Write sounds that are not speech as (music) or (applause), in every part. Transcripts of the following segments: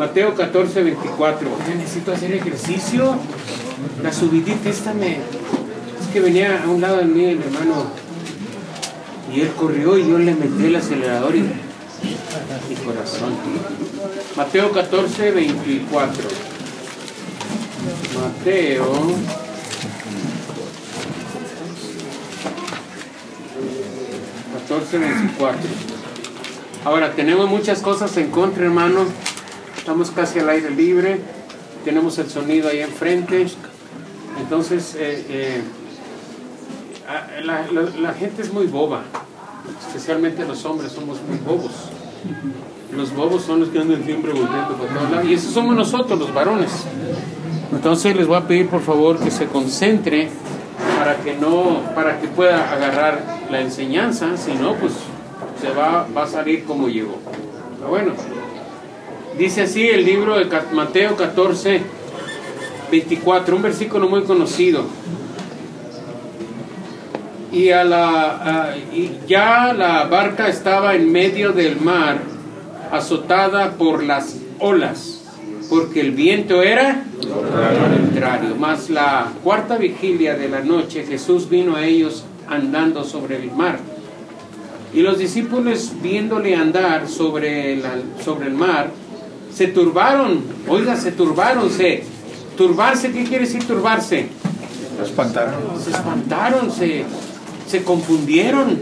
Mateo 14, 24. Yo necesito hacer ejercicio. La subidita esta me... Es que venía a un lado de mí el hermano y él corrió y yo le metí el acelerador y mi corazón. Mateo 14, 24. Mateo 14, 24. Ahora, tenemos muchas cosas en contra, hermano. Estamos casi al aire libre. Tenemos el sonido ahí enfrente. Entonces, eh, eh, la, gente es muy boba. Especialmente los hombres somos muy bobos. Los bobos son los que andan siempre volviendo por todos lados. Y esos somos nosotros, los varones. Entonces les voy a pedir por favor que se concentre para que no, para que pueda agarrar la enseñanza, si no, pues se va, va a salir como llegó. Pero bueno, dice así el libro de Mateo 14, 24, un versículo muy conocido. Y, a la, y ya la barca estaba en medio del mar, azotada por las olas porque el viento era contrario. Más la cuarta vigilia de la noche, Jesús vino a ellos andando sobre el mar. Y los discípulos, viéndole andar sobre sobre el mar, se turbaron. Oiga, se turbaron. Se, turbarse, ¿qué quiere decir turbarse? Se espantaron. Se espantaron, se, se confundieron,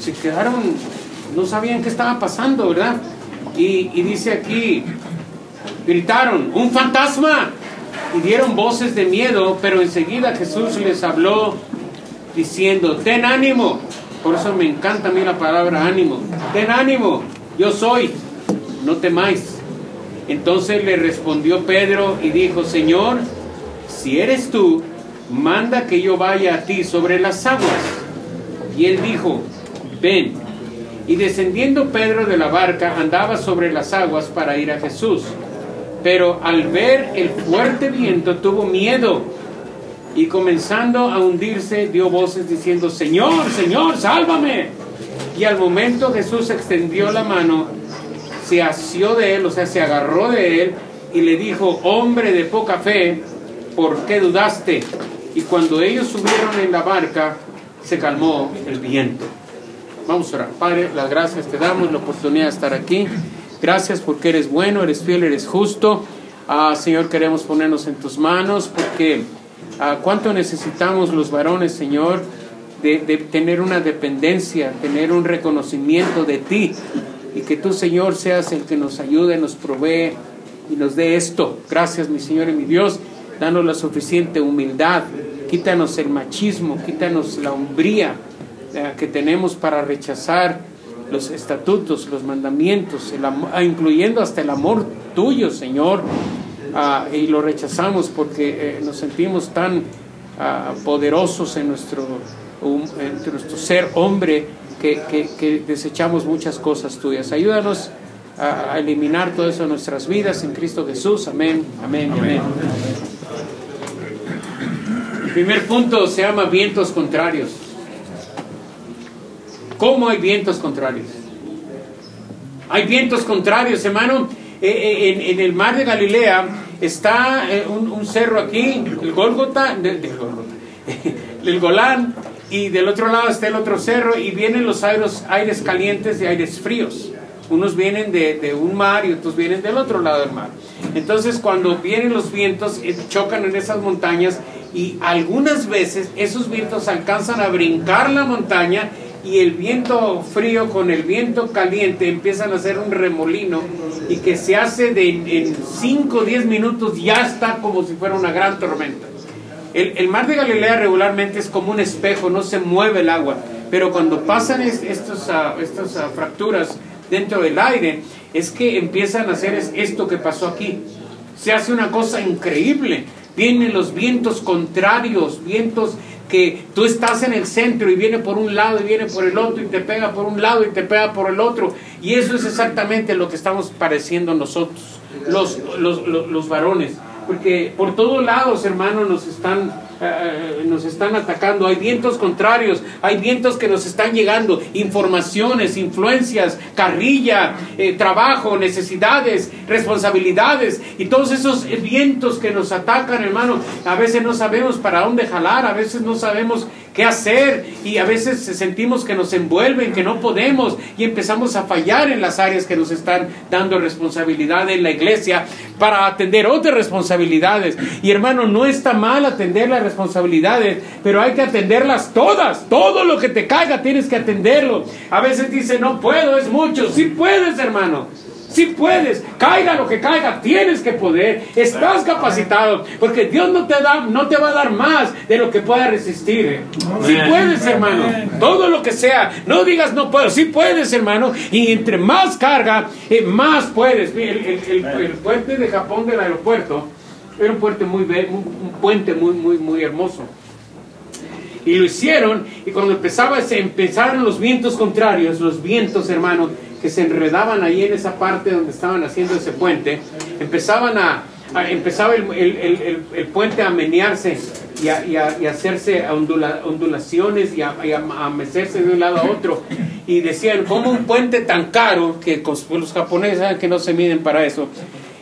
se quedaron, no sabían qué estaba pasando, ¿verdad? Y, y dice aquí, gritaron, un fantasma, y dieron voces de miedo, pero enseguida Jesús les habló diciendo, ten ánimo, por eso me encanta a mí la palabra ánimo, ten ánimo, yo soy, no temáis. Entonces le respondió Pedro y dijo, Señor, si eres tú, manda que yo vaya a ti sobre las aguas. Y él dijo, ven. Y descendiendo Pedro de la barca, andaba sobre las aguas para ir a Jesús pero al ver el fuerte viento tuvo miedo y comenzando a hundirse dio voces diciendo, Señor, Señor, sálvame. Y al momento Jesús extendió la mano, se asió de él, o sea, se agarró de él y le dijo, hombre de poca fe, ¿por qué dudaste? Y cuando ellos subieron en la barca, se calmó el viento. Vamos a orar. Padre, las gracias te damos, la oportunidad de estar aquí. Gracias porque eres bueno, eres fiel, eres justo. Ah, Señor, queremos ponernos en tus manos porque ah, cuánto necesitamos los varones, Señor, de, de, tener una dependencia, tener un reconocimiento de ti y que tú, Señor, seas el que nos ayude, nos provee y nos dé esto. Gracias, mi Señor y mi Dios. Danos la suficiente humildad. Quítanos el machismo, quítanos la hombría eh, que tenemos para rechazar los estatutos, los mandamientos, ah, incluyendo hasta el amor tuyo, Señor, ah, y lo rechazamos porque eh, nos sentimos tan ah, poderosos nuestro, en nuestro ser hombre que, que, desechamos muchas cosas tuyas. Ayúdanos a, eliminar todo eso de nuestras vidas en Cristo Jesús. Amén, amén, amén. El primer punto se llama vientos contrarios. ¿Cómo hay vientos contrarios? Hay vientos contrarios, hermano. Eh, eh, en, el mar de Galilea está eh, un, cerro aquí, el Gólgota, (laughs) el Golán, y del otro lado está el otro cerro, y vienen los aires, calientes y aires fríos. Unos vienen de, de, un mar y otros vienen del otro lado del mar. Entonces, cuando vienen los vientos, chocan en esas montañas, y algunas veces esos vientos alcanzan a brincar la montaña y el viento frío con el viento caliente empiezan a hacer un remolino y que se hace de en 5 o 10 minutos ya está como si fuera una gran tormenta. El, mar de Galilea regularmente es como un espejo, no se mueve el agua, pero cuando pasan ah, estas ah, fracturas dentro del aire, es que empiezan a hacer esto que pasó aquí. Se hace una cosa increíble. Vienen los vientos contrarios, vientos que tú estás en el centro y viene por un lado y viene por el otro y te pega por un lado y te pega por el otro. Y eso es exactamente lo que estamos pareciendo nosotros, los, los, varones. Porque por todos lados, hermanos, nos están eh, nos están atacando, hay vientos contrarios, hay vientos que nos están llegando, informaciones, influencias, carrilla, eh, trabajo, necesidades, responsabilidades. Y todos esos vientos que nos atacan, hermano, a veces no sabemos para dónde jalar, a veces no sabemos qué hacer y a veces sentimos que nos envuelven, que no podemos y empezamos a fallar en las áreas que nos están dando responsabilidad en la iglesia para atender otras responsabilidades. Y hermano, no está mal atender las responsabilidades, pero hay que atenderlas todas. Todo lo que te caiga tienes que atenderlo. A veces dice, no puedo, es mucho. Sí puedes, hermano. Si puedes, caiga lo que caiga, tienes que poder, estás capacitado, porque Dios no te da, no te va a dar más de lo que pueda resistir. Si puedes, hermano, todo lo que sea, no digas no puedo, si puedes, hermano, y entre más carga, eh, más puedes. El, puente de Japón del aeropuerto era un puente muy, un puente muy, muy, muy hermoso. Y lo hicieron, y cuando empezaba, empezaron los vientos contrarios, los vientos, hermano, que se enredaban ahí en esa parte donde estaban haciendo ese puente, empezaban a, empezaba el, el, el, puente a menearse y a, y a, y hacerse ondulaciones y a, a, mecerse de un lado a otro. Y decían, ¿cómo un puente tan caro, que los japoneses saben que no se miden para eso,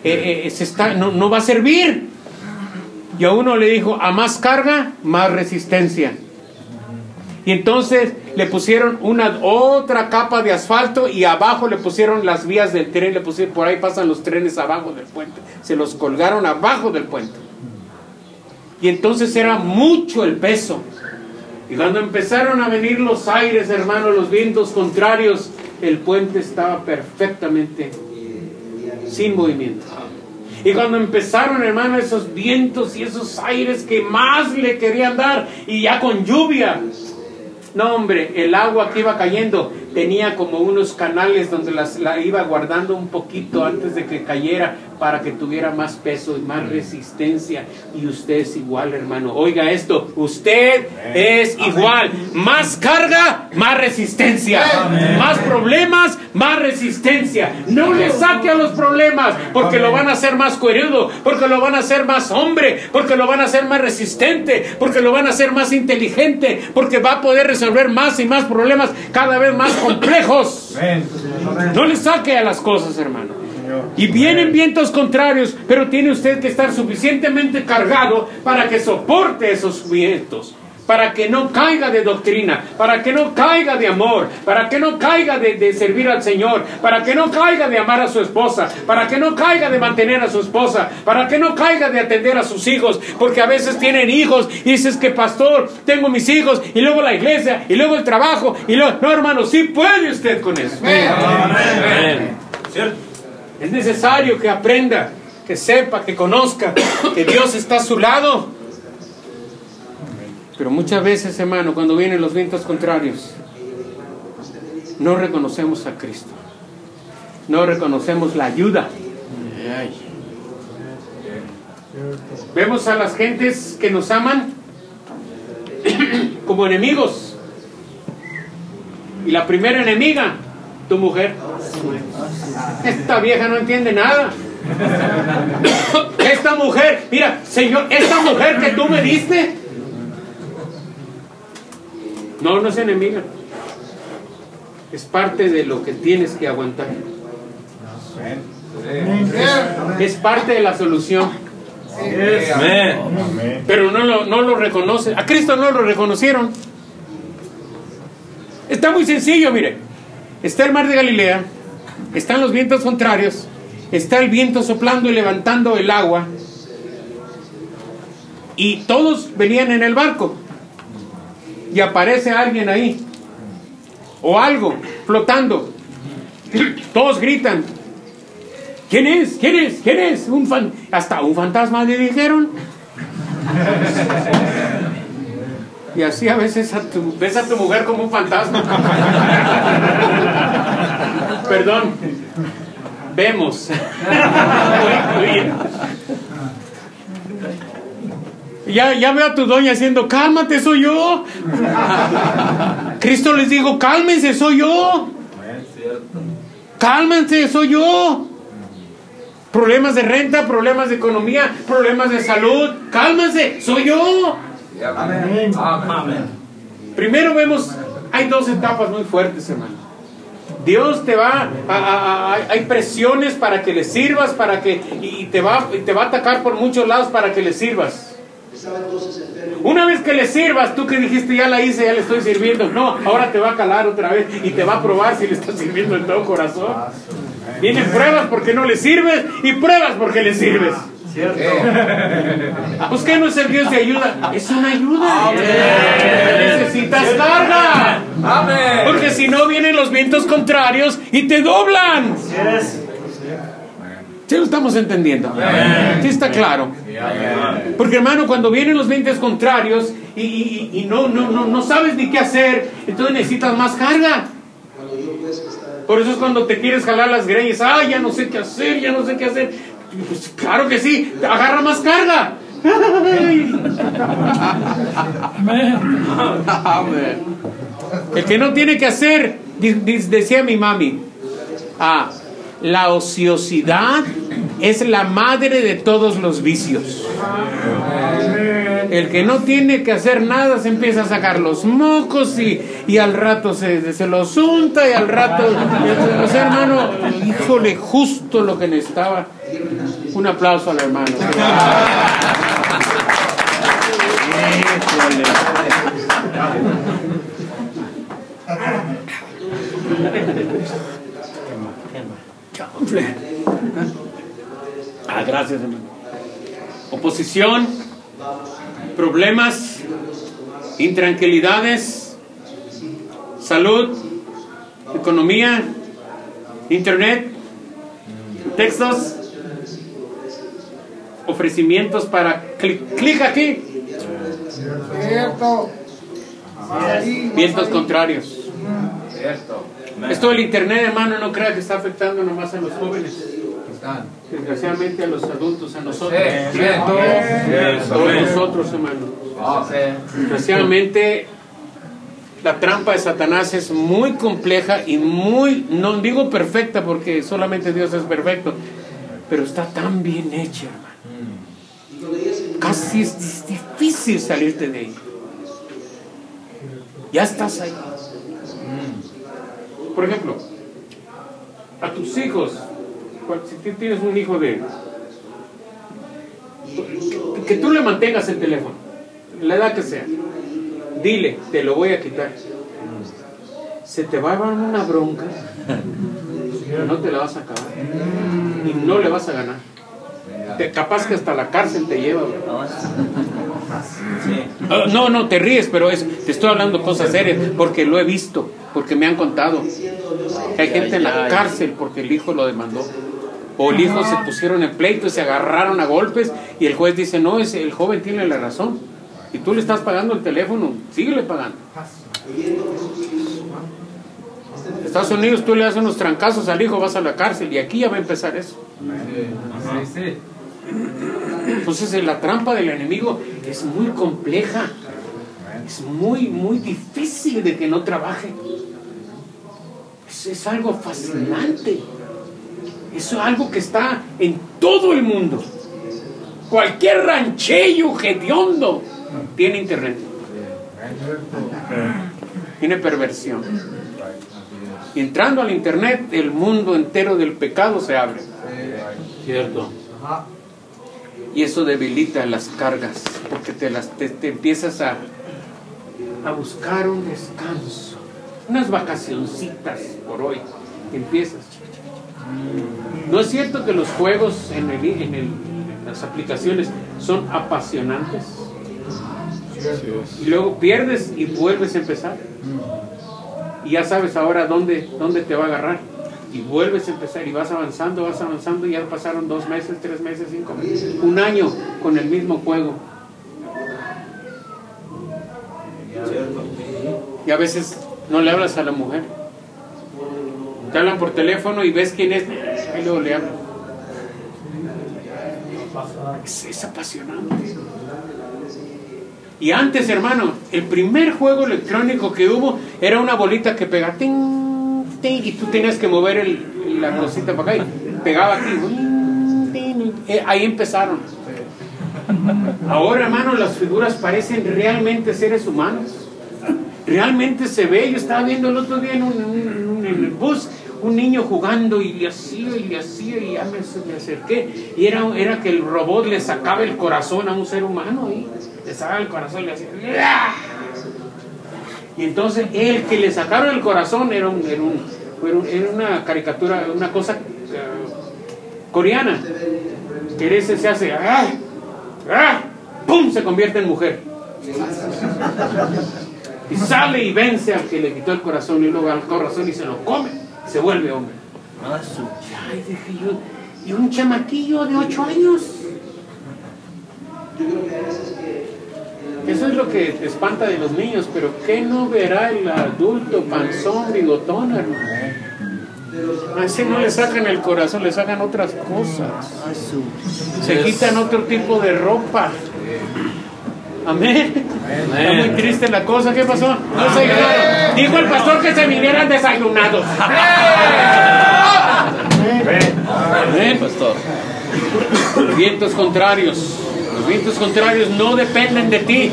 eh, eh, se está, no, no va a servir? Y a uno le dijo, a más carga, más resistencia. Y entonces le pusieron una otra capa de asfalto y abajo le pusieron las vías del tren, le pusieron, por ahí pasan los trenes abajo del puente. Se los colgaron abajo del puente. Y entonces era mucho el peso. Y cuando empezaron a venir los aires, hermano, los vientos contrarios, el puente estaba perfectamente sin movimiento. Y cuando empezaron, hermano, esos vientos y esos aires que más le querían dar, y ya con lluvia, no, hombre, el agua que iba cayendo tenía como unos canales donde las, la iba guardando un poquito antes de que cayera para que tuviera más peso y más resistencia. Y usted es igual, hermano. Oiga esto, usted es igual. Más carga, más resistencia. Más problemas, más resistencia. No le saque a los problemas porque lo van a hacer más cuerudo, porque lo van a hacer más hombre, porque lo van a hacer más resistente, porque lo van a hacer más inteligente, porque va a poder resolver más y más problemas cada vez más complejos. No le saque a las cosas, hermano. Y vienen vientos contrarios, pero tiene usted que estar suficientemente cargado para que soporte esos vientos para que no caiga de doctrina, para que no caiga de amor, para que no caiga de, servir al Señor, para que no caiga de amar a su esposa, para que no caiga de mantener a su esposa, para que no caiga de atender a sus hijos, porque a veces tienen hijos y dices que pastor, tengo mis hijos, y luego la iglesia, y luego el trabajo, y luego, no hermano, sí puede usted con eso. Amén. ¿Cierto? Es necesario que aprenda, que sepa, que conozca que Dios está a su lado. Pero muchas veces, hermano, cuando vienen los vientos contrarios, no reconocemos a Cristo. No reconocemos la ayuda. Vemos a las gentes que nos aman como enemigos. Y la primera enemiga tu mujer. Esta vieja no entiende nada. Esta mujer, mira, Señor, esta mujer que tú me diste. No, no es enemiga. Es parte de lo que tienes que aguantar. Es parte de la solución. Pero no lo, no lo reconoce. A Cristo no lo reconocieron. Está muy sencillo, mire. Está el mar de Galilea, están los vientos contrarios, está el viento soplando y levantando el agua, y todos venían en el barco, y aparece alguien ahí, o algo flotando, todos gritan, ¿quién es? ¿quién es? ¿quién es? Un Hasta un fantasma le dijeron. Y así a veces ves a tu mujer como un fantasma. Perdón. Vemos. (laughs) ya, ya veo a tu doña haciendo, cálmate, soy yo. Cristo les dijo, cálmense, soy yo. Cálmense, soy yo. Problemas de renta, problemas de economía, problemas de salud. Cálmense, soy yo. Amén. Amén. Primero vemos, hay dos etapas muy fuertes, hermano. Dios te va, a, a- a- hay presiones para que le sirvas, para que, y te va, y te va a atacar por muchos lados para que le sirvas. Una vez que le sirvas, tú que dijiste ya la hice, ya le estoy sirviendo. No, ahora te va a calar otra vez y te va a probar si le estás sirviendo de todo corazón. Vienen pruebas porque no le sirves y pruebas porque le sirves. (laughs) Pues que no es el Dios de ayuda, es una ayuda. Necesitas carga. Amén. Porque si no vienen los vientos contrarios y te doblan. ¿Sí lo estamos entendiendo? ¿Sí está claro? Porque hermano, cuando vienen los vientos contrarios y, y- y no, no, no, no sabes ni qué hacer, entonces necesitas más carga. Por eso es cuando te quieres jalar las greñas, ah, ya no sé qué hacer, ya no sé qué hacer. Pues claro que sí, agarra más carga. El que no tiene que hacer, decía mi mami, ah, la ociosidad es la madre de todos los vicios. El que no tiene que hacer nada se empieza a sacar los mocos y, y al rato se, se los unta y al rato... O sea, hermano, híjole, justo lo que necesitaba. Un aplauso al hermano. Híjole. Chanfle. Ah, gracias, hermano. Oposición, problemas, intranquilidades, salud, economía, internet, textos, ofrecimientos para clic, clic aquí, Cierto. vientos contrarios. Cierto. Esto del internet, hermano, no crea que está afectando nomás a los jóvenes. Desgraciadamente a los adultos, a nosotros. Todos nosotros, hermano. Desgraciadamente, la trampa de Satanás es muy compleja y muy, no digo perfecta porque solamente Dios es perfecto, pero está tan bien hecha, hermano. Casi es difícil salirte de ahí. Ya estás ahí. Por ejemplo, a tus hijos, si tú tienes un hijo de... que- Que tú le mantengas el teléfono, la edad que sea. Dile, te lo voy a quitar. Se te va a dar una bronca, pero no te la vas a acabar. Y no le vas a ganar. Te, capaz que hasta la cárcel te lleva. Ah, No, no, te ríes, pero es, te estoy hablando cosas serias porque lo he visto, porque me han contado. Hay gente en la cárcel porque el hijo lo demandó. O el hijo se pusieron en pleito y se agarraron a golpes y el juez dice, no, ese, el joven tiene la razón. Y tú le estás pagando el teléfono, síguele pagando. En Estados Unidos tú le das unos trancazos al hijo, vas a la cárcel y aquí ya va a empezar eso. Entonces la trampa del enemigo es muy compleja. Es muy, muy difícil de que no trabaje. Es, es algo fascinante. Eso es algo que está en todo el mundo. Cualquier rancheyo hediondo tiene internet. Tiene perversión. Y entrando al internet, el mundo entero del pecado se abre. ¿Cierto? Y eso debilita las cargas, porque te, las, te, te empiezas a, a buscar un descanso, unas vacacioncitas por hoy. Empiezas. ¿No es cierto que los juegos en, el, en, el- en las aplicaciones son apasionantes? Y luego pierdes y vuelves a empezar. Y ya sabes ahora dónde, dónde te va a agarrar. Y vuelves a empezar y vas avanzando, vas avanzando. Y ya pasaron dos meses, tres meses, cinco meses, un año con el mismo juego. Y a veces no le hablas a la mujer. Te hablan por teléfono y ves quién es. Y luego le hablan. Es, apasionante. Y antes, hermano, el primer juego electrónico que hubo era una bolita que pegaba. y tú tenías que mover el- la cosita para acá y pegaba aquí. eh, ahí empezaron. Ahora, hermano, las figuras parecen realmente seres humanos. Realmente se ve. Yo estaba viendo el otro día en, un, en el bus un niño jugando y le hacía y le hacía y ya me, me acerqué. Y era, era que el robot le sacaba el corazón a un ser humano y le sacaba el corazón y le hacía. ¡ah! Y entonces el que le sacaron el corazón era, un, era, un- era un- era una caricatura, una cosa eh, coreana. Que ese se hace, ¡ah! ¡ah! ¡pum! se convierte en mujer. Y sale y vence al que le quitó el corazón y luego al corazón y se lo come. y Se vuelve hombre. Ay, dije yo, y un chamaquillo de 8 años. Eso es lo que te espanta de los niños, pero ¿qué no verá el adulto panzón, bigotón, hermano? A ese no le sacan el corazón, le sacan otras cosas. Se quitan otro tipo de ropa. Amén. Está muy triste la cosa. ¿Qué pasó? No se ayudaron. Dijo el pastor que se vinieran desayunados. Amén. Vientos contrarios. Los vientos contrarios no dependen de ti.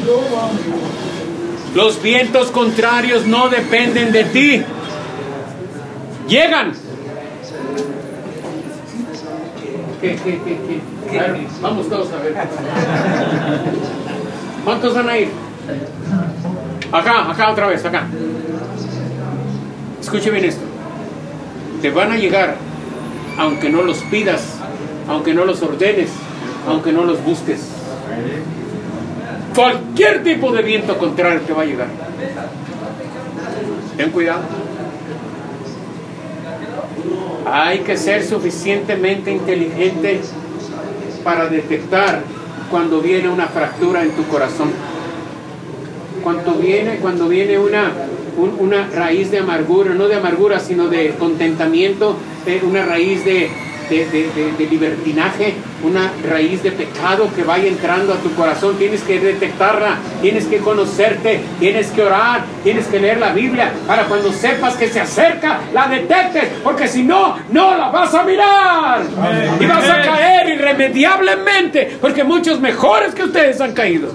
Los vientos contrarios no dependen de ti. Llegan. ¿Qué, qué, qué, qué? A ver, vamos todos a ver. ¿Cuántos van a ir? Acá, acá otra vez, acá. Escuche bien esto. Te van a llegar, aunque no los pidas, aunque no los ordenes, aunque no los busques. Cualquier tipo de viento contrario te va a llegar. Ten cuidado. Hay que ser suficientemente inteligente para detectar cuando viene una fractura en tu corazón. Cuando viene, cuando viene una, un- una raíz de amargura, no de amargura, sino de contentamiento, eh, una raíz de, de- de- de- de libertinaje, una raíz de pecado que vaya entrando a tu corazón. Tienes que detectarla, tienes que conocerte, tienes que orar, tienes que leer la Biblia para cuando sepas que se acerca, la detectes, porque si no, no la vas a mirar. Y vas a caer irremediablemente, porque muchos mejores que ustedes han caído.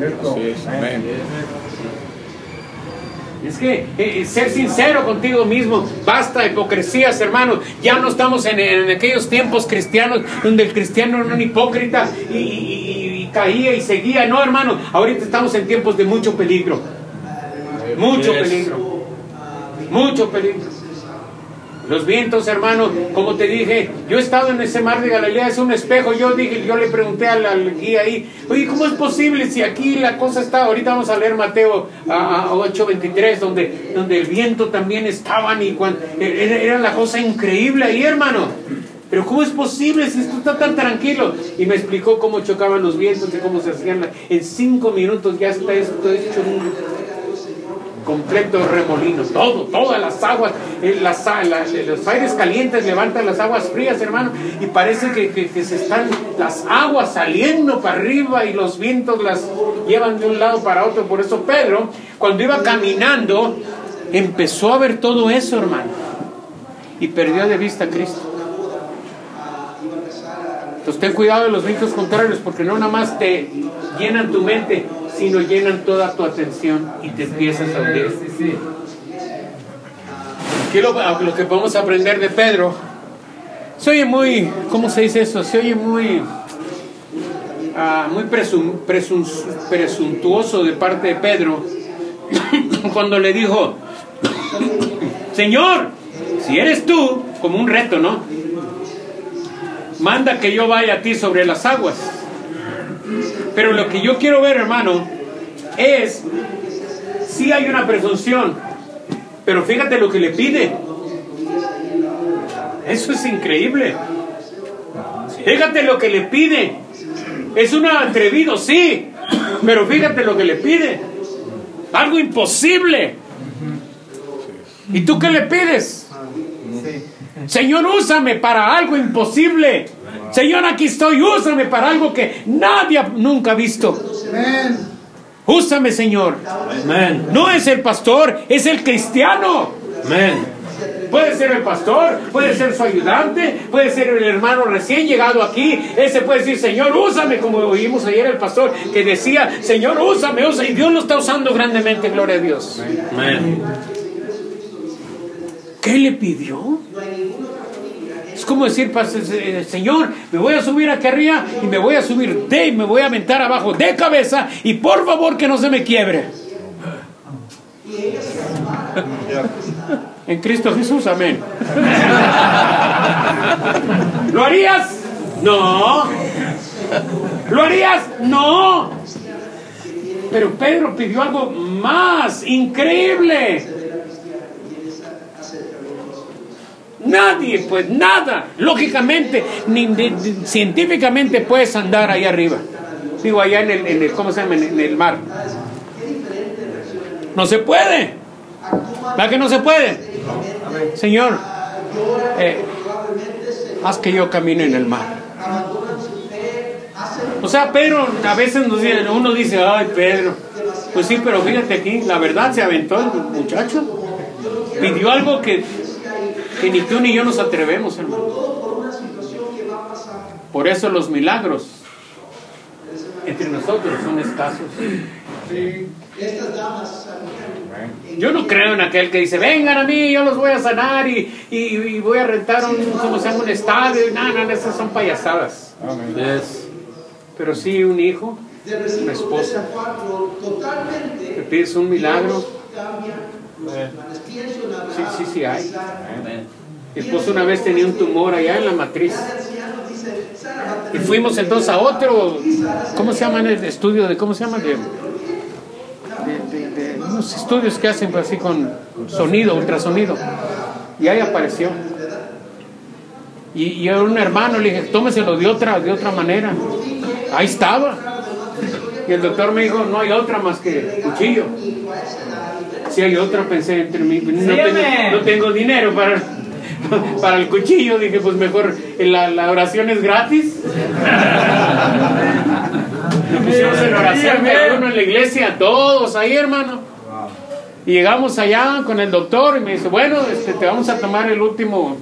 Es que eh, ser sincero contigo mismo, basta hipocresías, hermanos. Ya no estamos en, en aquellos tiempos cristianos donde el cristiano era un hipócrita y, y- y- y caía y seguía. No, hermano, ahorita estamos en tiempos de mucho peligro. Mucho peligro. Mucho peligro. Los vientos, hermano, como te dije, yo he estado en ese mar de Galilea, es un espejo. Yo dije, yo le pregunté al, al guía ahí, oye, ¿cómo es posible si aquí la cosa está? Ahorita vamos a leer Mateo a, a 8:23, donde, donde el viento también estaban y cuando, era, la cosa increíble ahí, hermano. Pero ¿cómo es posible si esto está tan tranquilo? Y me explicó cómo chocaban los vientos y cómo se hacían. En cinco minutos ya está esto hecho completo remolino, todo, todas las aguas, eh, las a- la- los aires calientes levantan las aguas frías, hermano, y parece que, que- que se están las aguas saliendo para arriba y los vientos las llevan de un lado para otro. Por eso Pedro, cuando iba caminando, empezó a ver todo eso, hermano, y perdió de vista a Cristo. Entonces ten cuidado de los vientos contrarios porque no nada más te llenan tu mente, sino llenan toda tu atención y te empiezas a hundir. ¿Qué lo, lo que podemos aprender de Pedro? Se oye muy, ¿cómo se dice eso? Se oye muy, ah, muy presum- presum- presuntuoso de parte de Pedro (coughs) cuando le dijo, Señor, si eres tú, como un reto, ¿no? Manda que yo vaya a ti sobre las aguas. Pero lo que yo quiero ver, hermano, es si hay una presunción, pero fíjate lo que le pide. Eso es increíble. Fíjate lo que le pide. Es un atrevido, sí, pero fíjate lo que le pide. Algo imposible. ¿Y tú qué le pides? Señor, úsame para algo imposible. Señor, aquí estoy, úsame para algo que nadie nunca ha visto. Úsame, Señor. Amén. No es el pastor, es el cristiano. Amén. Puede ser el pastor, puede ser su ayudante, puede ser el hermano recién llegado aquí. Ese puede decir, Señor, úsame, como oímos ayer el pastor que decía, Señor, úsame, úsame. Y Dios lo está usando grandemente, gloria a Dios. ¿Qué le pidió? Como decir, eh, Señor, me voy a subir aquí arriba y me voy a subir de y me voy a aventar abajo de cabeza y por favor que no se me quiebre. En Cristo Jesús, amén. ¿Lo harías? No. ¿Lo harías? No. Pero Pedro pidió algo más increíble. Nadie, pues nada, lógicamente, ni, científicamente puedes andar ahí arriba. Digo, allá en el, ¿cómo se llama? En el mar. No se puede. ¿Verdad que no se puede? Señor, eh, haz que yo camine en el mar. O sea, Pedro, a veces uno dice, ay, Pedro. Pues sí, pero fíjate aquí, la verdad se aventó el muchacho. Pidió algo que, que ni tú ni yo nos atrevemos, hermano. Por eso los milagros entre nosotros son escasos. Yo no creo en aquel que dice, vengan a mí, yo los voy a sanar y, voy a rentar un, como se llama, un estadio. No, no, esas son payasadas. Pero sí un hijo, una esposa, te pides un milagro. Sí, sí, sí hay. Mi esposo una vez tenía un tumor allá en la matriz. Y fuimos entonces a otro, ¿cómo se llama el estudio de, cómo se llama? De, unos estudios que hacen pues, así con sonido, ultrasonido. Y ahí apareció. Y, y a un hermano le dije, tómeselo de otra, de otra manera. Ahí estaba. Y el doctor me dijo, no hay otra más que cuchillo. Si hay otra, pensé entre mí, no tengo, no tengo dinero para, (laughs) para el cuchillo. Dije, pues mejor la, la oración es gratis. (laughs) pusimos en oración uno en la iglesia, todos ahí, hermano. Y llegamos allá con el doctor y me dice, bueno, este, te vamos a tomar el último,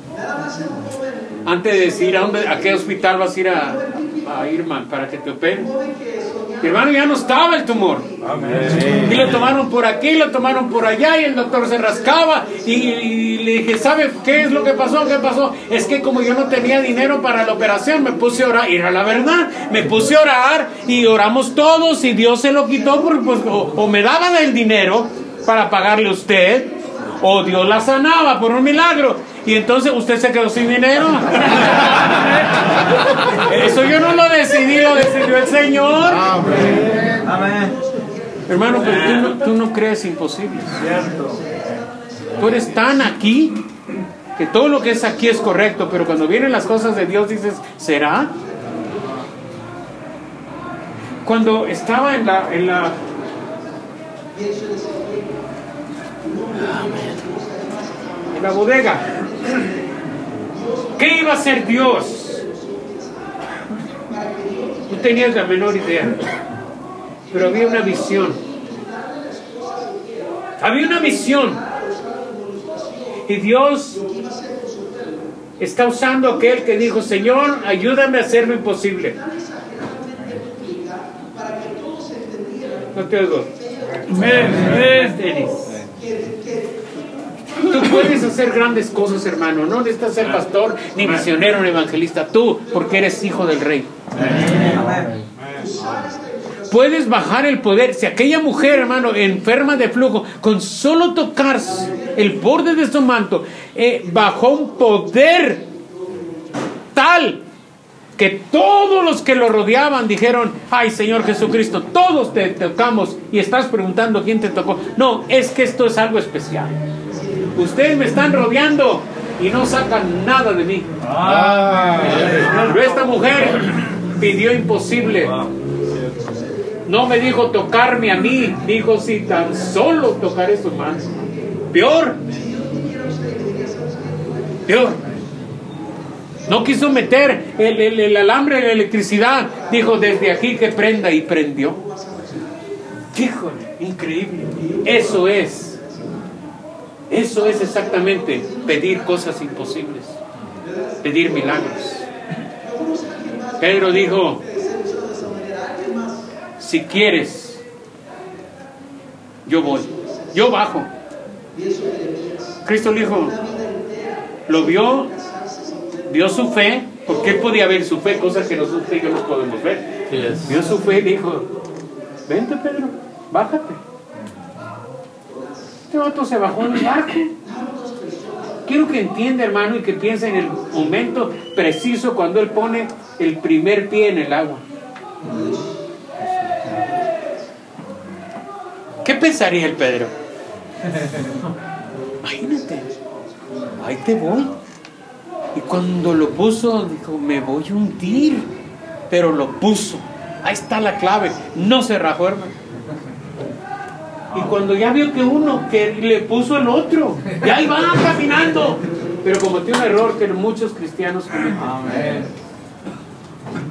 antes de decir a, dónde, a qué hospital vas a ir a, a para que te operen. Mi hermano ya no estaba el tumor. Y lo tomaron por aquí, lo tomaron por allá y el doctor se rascaba y, le dije, ¿sabe qué es lo que pasó? ¿Qué pasó? Es que como yo no tenía dinero para la operación, me puse a orar. Y era la verdad, me puse a orar y oramos todos y Dios se lo quitó porque pues, o, me daban el dinero para pagarle a usted o Dios la sanaba por un milagro. Y entonces usted se quedó sin dinero. Eso yo no lo decidí, lo decidió el Señor. Amén. Hermano, pero tú no, tú no crees imposible. Tú eres tan aquí que todo lo que es aquí es correcto, pero cuando vienen las cosas de Dios dices, ¿será? Cuando estaba en la, en la en la bodega. ¿Qué iba a hacer Dios? No tenías la menor idea. Pero había una visión. Había una visión. Y Dios está usando aquel que dijo, Señor, ayúdame a hacer lo imposible. No te oigo. Tú puedes hacer grandes cosas, hermano. No necesitas ser pastor, ni misionero, ni evangelista. Tú, porque eres hijo del rey. Puedes bajar el poder. Si aquella mujer, hermano, enferma de flujo, con solo tocar el borde de su manto, eh, bajó un poder tal que todos los que lo rodeaban dijeron, ay Señor Jesucristo, todos te tocamos y estás preguntando quién te tocó. No, es que esto es algo especial. Ustedes me están rodeando y no sacan nada de mí. Pero esta mujer pidió imposible. No me dijo tocarme a mí, dijo si tan solo tocaré su mano. Peor. Peor. No quiso meter el, el, alambre de la electricidad. Dijo desde aquí que prenda y prendió. Híjole, increíble. Eso es Eso es exactamente pedir cosas imposibles, pedir milagros. Pedro dijo, si quieres, yo voy, yo bajo. Cristo dijo, lo vio, vio su fe, porque él podía ver su fe, cosas que nosotros y yo no podemos ver. Vio su fe y dijo, vente Pedro, bájate. Este vato se bajó del barco. Quiero que entienda, hermano, y que piense en el momento preciso cuando él pone el primer pie en el agua. ¿Qué pensaría el Pedro? (laughs) Imagínate, ahí te voy. Y cuando lo puso, dijo, me voy a hundir. Pero lo puso. Ahí está la clave. No se rajó, hermano. Y cuando ya vio que uno, que le puso el otro, y ahí va caminando. Pero cometió un error que muchos cristianos cometen. Amén.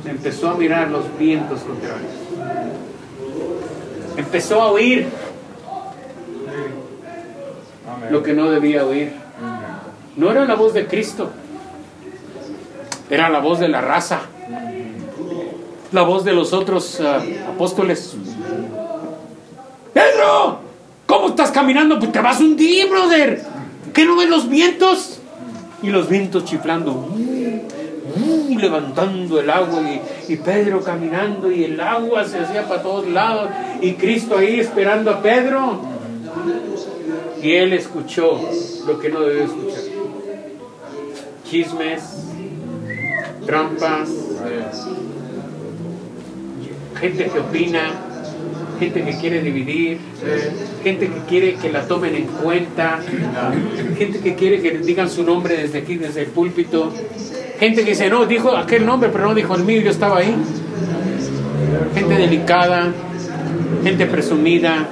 Empezó a mirar los vientos contrarios. Empezó a oír lo que no debía oír. No era la voz de Cristo, era la voz de la raza, la voz de los otros ah, apóstoles. Pedro, ¿cómo estás caminando? Pues te vas a hundir, brother. ¿Qué no ves los vientos? Y los vientos chiflando, mm, mm, levantando el agua y, y Pedro caminando y el agua se hacía para todos lados y Cristo ahí esperando a Pedro. Y él escuchó lo que no debió escuchar. Chismes, trampas, gente que opina, gente que quiere dividir, gente que quiere que la tomen en cuenta, gente que quiere que digan su nombre desde aquí, desde el púlpito, gente que dice, no, dijo aquel nombre, pero no dijo el mío, yo estaba ahí. Gente delicada, gente presumida,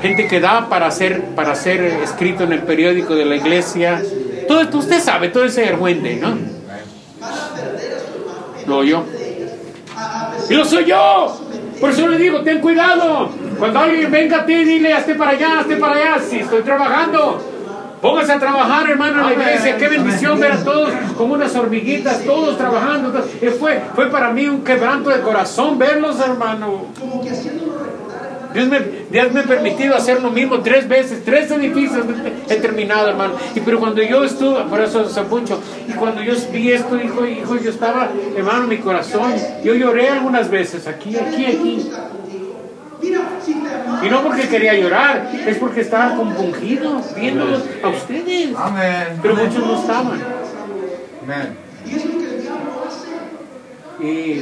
gente que da para ser, para ser escrito en el periódico de la iglesia. Todo esto, usted sabe, todo ese argüende, ¿no? Lo oyó. Y lo soy yo. Por eso le digo, ten cuidado. Cuando alguien venga a ti, dile, hazte para allá, hazte para allá. Si estoy trabajando. Póngase a trabajar, hermano, en la iglesia. Qué bendición ver a todos como unas hormiguitas, todos trabajando. Fue, fue para mí un quebranto de corazón verlos, hermano. Dios me, Dios me ha permitido hacer lo mismo tres veces, tres edificios he terminado, hermano. Y pero cuando yo estuve, por eso San Poncho, y cuando yo vi esto, hijo, hijo, yo estaba, hermano, mi corazón, yo lloré algunas veces, aquí, aquí, aquí. Y no porque quería llorar, es porque estaba compungido viéndolos a ustedes. Amén. Pero muchos no estaban. Amén. Y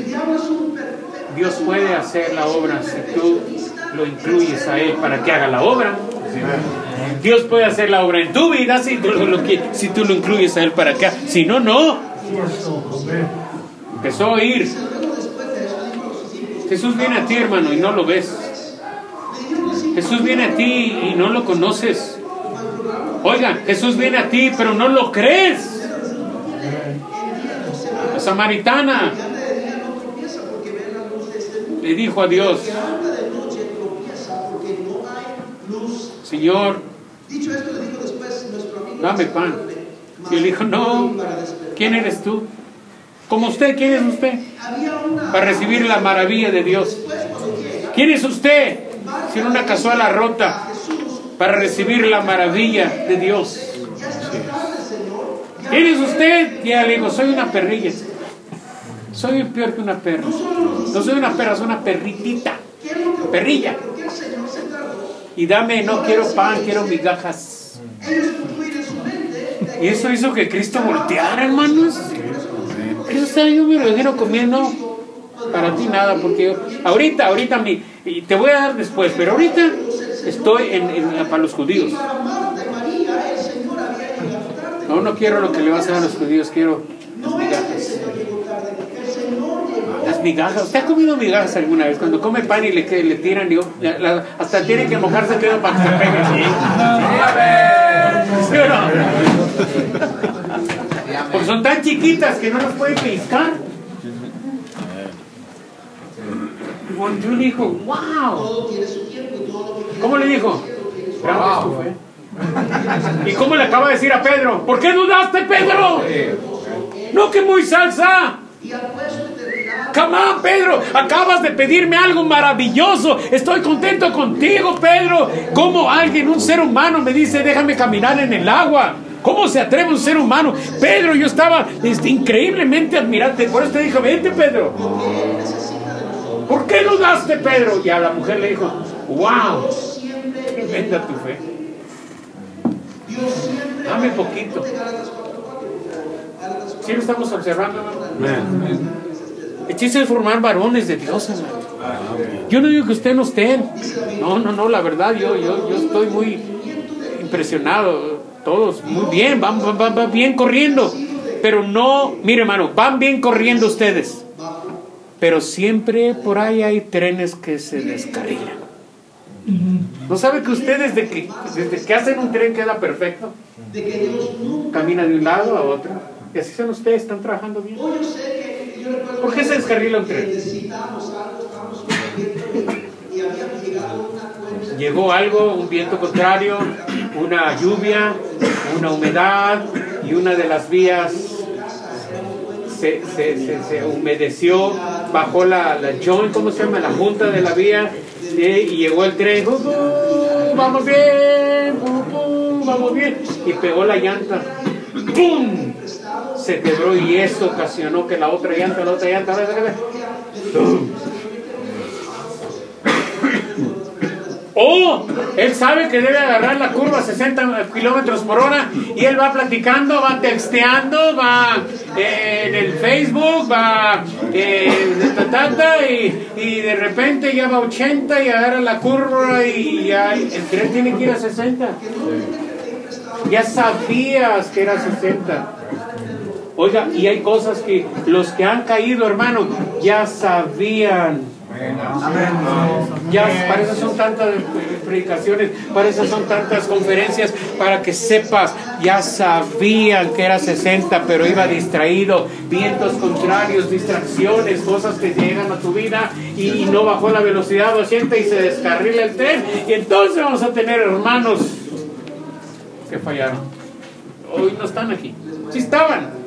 Dios puede hacer la obra si tú lo incluyes a Él para que haga la obra. Dios puede hacer la obra en tu vida si tú lo, incluyes a Él para acá. Si no, no. Empezó a oír. Jesús viene a ti, hermano, y no lo ves. Jesús viene a ti y no lo conoces. Oiga, Jesús viene a ti, pero no lo crees. La samaritana le dijo a Dios, Señor, dame pan. Y él dijo, no, ¿quién eres tú? Como usted, ¿quién es usted? Para recibir la maravilla de Dios. ¿Quién es usted? Sin una cazuela rota para recibir la maravilla de Dios. ¿Quién es usted? Y le dijo, soy una perrilla. Soy peor que una perra. No soy una perra, soy una perritita. Perrilla. Y dame, no quiero pan, quiero migajas. Y eso hizo que Cristo volteara, hermanos. Eso está, yo me lo comiendo para ti nada, porque yo, ahorita, ahorita mi, y te voy a dar después, pero ahorita estoy en, en- para los judíos. No, no quiero lo que le vas a dar a los judíos, quiero. Las migajas. ¿Usted ha comido migajas alguna vez? Cuando come pan y le, que- le tiran, digo, la- la- hasta tiene que mojarse el dedo para que se pegue. ¿sí? ¿Sí o no? Porque son tan chiquitas que no las pueden yo le dijo, wow. ¿Cómo le dijo? Tu fe. ¿Y cómo le acaba de decir a Pedro? ¿Por qué dudaste, Pedro? No que muy salsa. Come on, Pedro, acabas de pedirme algo maravilloso. Estoy contento contigo, Pedro. ¿Cómo alguien, un ser humano, me dice, déjame caminar en el agua? ¿Cómo se atreve un ser humano? Pedro, yo estaba este, increíblemente admirante. Por eso te dijo, vente, Pedro. ¿Por qué dudaste, Pedro? Y a la mujer le dijo, wow, tremenda tu fe. Dame poquito. ¿Sí lo estamos observando? El chiste es formar varones de Dios, hermano. Yo no digo que usted no esté. No, no, no, la verdad, yo, yo, yo estoy muy impresionado. Todos, muy bien, van, van, van, bien corriendo. Pero no, mire hermano, van bien corriendo ustedes. Pero siempre por ahí hay trenes que se descarrilan. ¿No sabe que ustedes desde que, desde que hacen un tren queda perfecto? Camina de un lado a otro. Y así son ustedes, están trabajando bien. ¿Por qué se descarrila un tren? Llegó algo, un viento contrario, una lluvia, una humedad y una de las vías se, se, se, se humedeció, bajó la, la joint, ¿cómo se llama? La junta de la vía eh, y llegó el tren. ¡Uh, uh, vamos bien, vamos bien. Y pegó la llanta. ¡Pum! Se quebró y eso ocasionó que la otra llanta, la otra llanta, ¡pum! Oh, él sabe que debe agarrar la curva a 60 kilómetros por hora y él va platicando, va texteando, va eh, en el Facebook, va eh, ta, ta, y de repente ya va a 80 y agarra la curva y ya el tren tiene que ir a 60. Ya sabías que era 60. Oiga, y hay cosas que los que han caído, hermano, ya sabían. Ya, para eso son tantas predicaciones, para eso son tantas conferencias, para que sepas, ya sabían que era 60, pero iba distraído, vientos contrarios, distracciones, cosas que llegan a tu vida y, y no bajó la velocidad 80 y se descarrila el tren. Y entonces vamos a tener hermanos que fallaron. Hoy no están aquí. Sí estaban,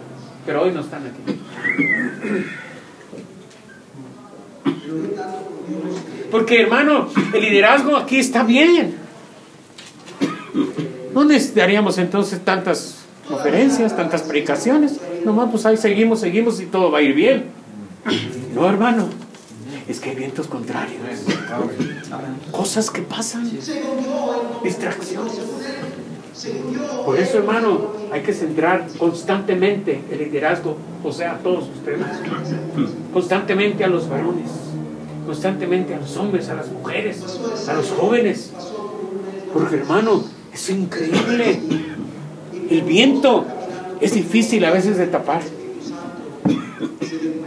pero hoy no están aquí. Porque hermano, el liderazgo aquí está bien. No necesitaríamos entonces tantas conferencias, tantas predicaciones. Nomás pues ahí seguimos, seguimos y todo va a ir bien. No, hermano. Es que hay vientos contrarios. Cosas que pasan. Distracciones. Por eso, hermano, hay que centrar constantemente el liderazgo, o sea, a todos ustedes, constantemente a los varones, constantemente a los hombres, a las mujeres, a los jóvenes. Porque, hermano, es increíble. El viento es difícil a veces de tapar.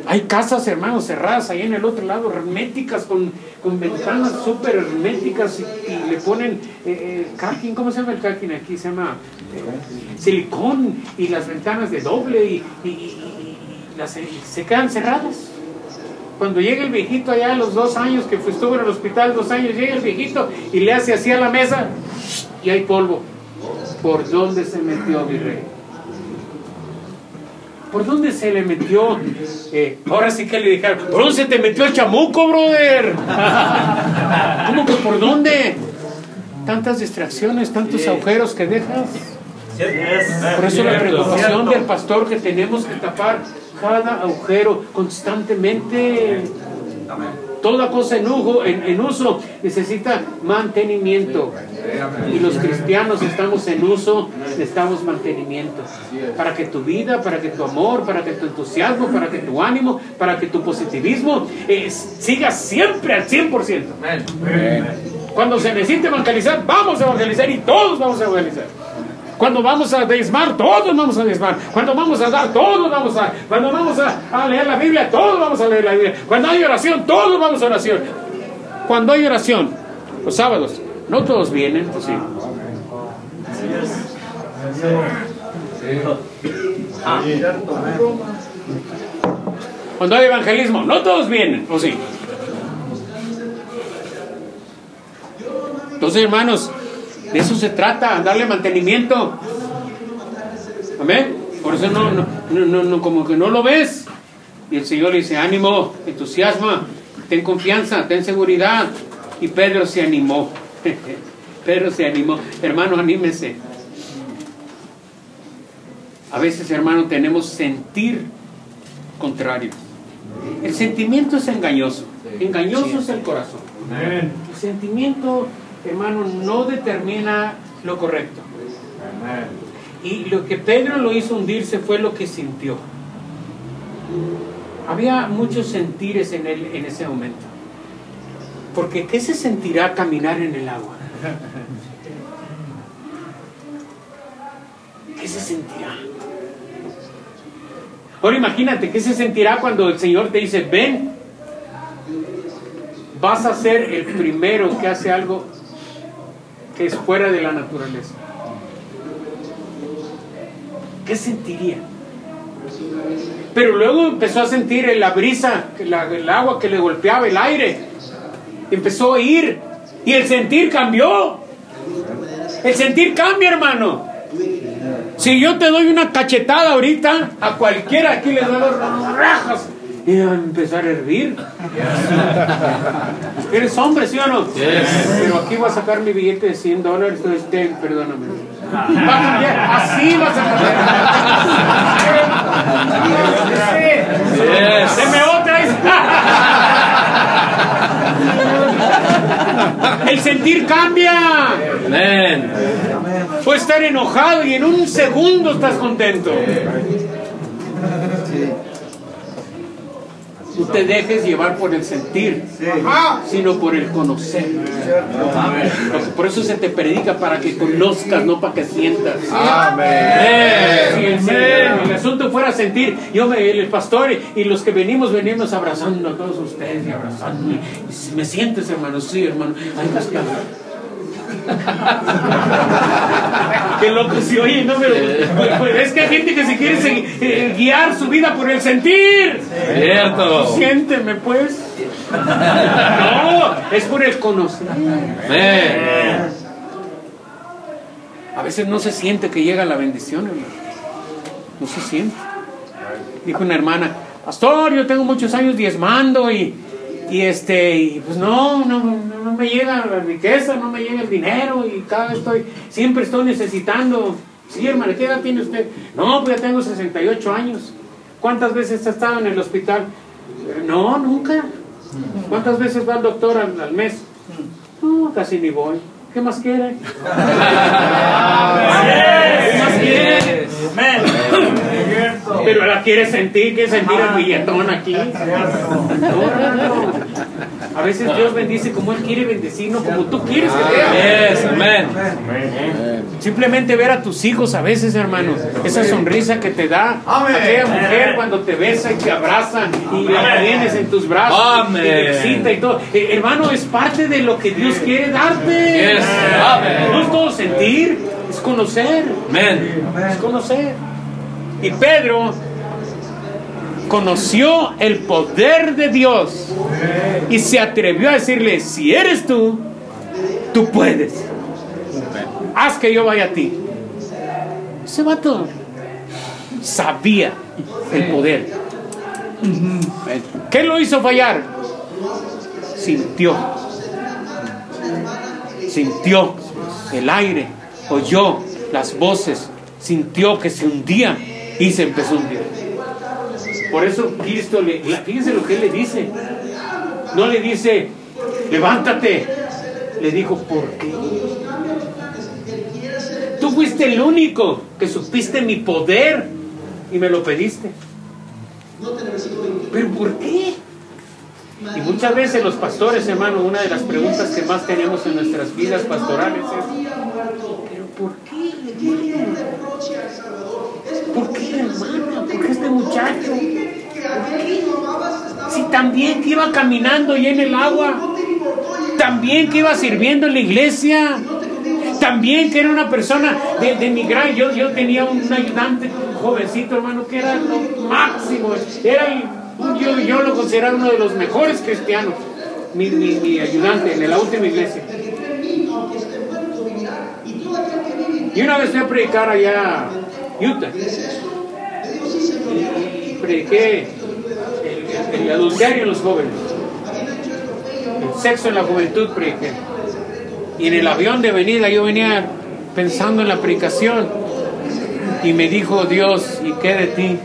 Hay casas, hermanos, cerradas ahí en el otro lado, herméticas, con, con ventanas súper herméticas y, le ponen eh, eh, ¿cómo se llama el caquín aquí? Se llama eh, silicón y las ventanas de doble y, y, las, se quedan cerradas. Cuando llega el viejito allá a los dos años, que estuvo en el hospital dos años, llega el viejito y le hace así a la mesa y hay polvo. ¿Por dónde se metió mi rey? ¿Por dónde se le metió? Eh, ahora sí que le dijeron, ¿por dónde se te metió el chamuco, brother? (laughs) ¿Cómo que por dónde? Tantas distracciones, tantos agujeros que dejas. Por eso la preocupación del pastor que tenemos que tapar cada agujero constantemente. Toda cosa en, uso, en, en uso necesita mantenimiento. Y los cristianos estamos en uso, necesitamos mantenimiento. Para que tu vida, para que tu amor, para que tu entusiasmo, para que tu ánimo, para que tu positivismo eh, siga siempre al 100%. Cuando se necesite evangelizar, vamos a evangelizar y todos vamos a evangelizar. Cuando vamos a desmar, todos vamos a desmar. Cuando vamos a dar, todos vamos a. Cuando vamos a, leer la Biblia, todos vamos a leer la Biblia. Cuando hay oración, todos vamos a oración. Cuando hay oración, los sábados, no todos vienen, pues sí. Cuando hay evangelismo, no todos vienen, pues sí. Entonces, hermanos, De eso se trata, darle mantenimiento. Amén. Por eso no, no, no, no, como que no lo ves. Y el Señor dice, ánimo, entusiasma, ten confianza, ten seguridad. Y Pedro se animó. Pedro se animó. Hermano, anímese. A veces, hermano, tenemos sentir contrario. El sentimiento es engañoso. Engañoso es el corazón. El sentimiento, hermano, no determina lo correcto. Y lo que Pedro lo hizo hundirse fue lo que sintió. Había muchos sentires en él en ese momento. Porque ¿qué se sentirá caminar en el agua? ¿Qué se sentirá? Ahora imagínate, ¿qué se sentirá cuando el Señor te dice, ven, vas a ser el primero que hace algo que es fuera de la naturaleza? ¿Qué sentiría? Pero luego empezó a sentir la brisa, el agua que le golpeaba el aire. Empezó a ir y el sentir cambió. El sentir cambia, hermano. Si yo te doy una cachetada ahorita, a cualquiera aquí le doy rajas y va a empezar a hervir. Eres hombre, ¿sí o no? Pero aquí voy a sacar mi billete de 100 dólares, entonces ten, perdóname. Va a cambiar, así vas a cambiar. Deme otra. (laughs) El sentir cambia. Amén. Puedes estar enojado y en un segundo estás contento. No te dejes llevar por el sentir, sino por el conocer. Por eso se te predica para que conozcas, no para que sientas. Si el, si el asunto fuera sentir, yo me, el pastor y los que venimos, venimos abrazando a todos ustedes y abrazando. Y me sientes, hermano, sí, hermano. Ay, pues, (laughs) Qué loco si oye, no, pero pues, es que hay gente que se quiere eh, guiar su vida por el sentir. Cierto. Siénteme, pues. (laughs) No, es por el conocer. A veces no se siente que llega la bendición, hermano. No se siente. Dijo una hermana, Pastor, yo tengo muchos años diezmando y, y este, y pues no, no, no me llega la riqueza, no me llega el dinero y cada vez estoy, siempre estoy necesitando. Sí, hermana, ¿qué edad tiene usted? No, pues ya tengo 68 años. ¿Cuántas veces ha estado en el hospital? No, nunca. ¿Cuántas veces va al doctor al, al mes? No, casi ni voy. ¿Qué más quiere? (laughs) ¿Qué más quiere? Pero la quiere sentir, quiere sentir el billetón aquí. No, A veces Dios bendice como Él quiere bendecir, no como tú quieres que Yes, amén. Simplemente ver a tus hijos a veces, hermanos, esa sonrisa que te da aquella mujer cuando te besa y te abraza y la tienes en tus brazos y te excita y todo. Eh, hermano, es parte de lo que Dios quiere darte. No es todo sentir, es conocer. Es conocer. Y Pedro conoció el poder de Dios y se atrevió a decirle, si eres tú, tú puedes. Haz que yo vaya a ti. Ese vato sabía el poder. ¿Qué lo hizo fallar? Sintió. Sintió el aire, oyó las voces, sintió que se hundía y se empezó a hundir. Por eso Cristo le, fíjense lo que él le dice. No le dice, levántate. Le dijo, ¿por qué? Tú fuiste el único que supiste mi poder y me lo pediste. ¿Pero por qué? Y muchas veces los pastores, hermano, una de las preguntas que más tenemos en nuestras vidas pastorales es, ¿pero por qué? ¿Por qué, hermano? ¿Por qué este muchacho? Si también que iba caminando y en el agua, también que iba sirviendo en la iglesia, también que era una persona de, de mi gran, yo, yo tenía un ayudante, un jovencito hermano, que era lo máximo, era yo, yo lo consideraba uno de los mejores cristianos, mi, mi, mi ayudante en la última iglesia. Y una vez fui a predicar allá Utah. Prediqué el, el adulterio en los jóvenes. El sexo en la juventud prediqué. Y en el avión de venida yo venía pensando en la predicación. Y me dijo Dios, ¿y qué de ti?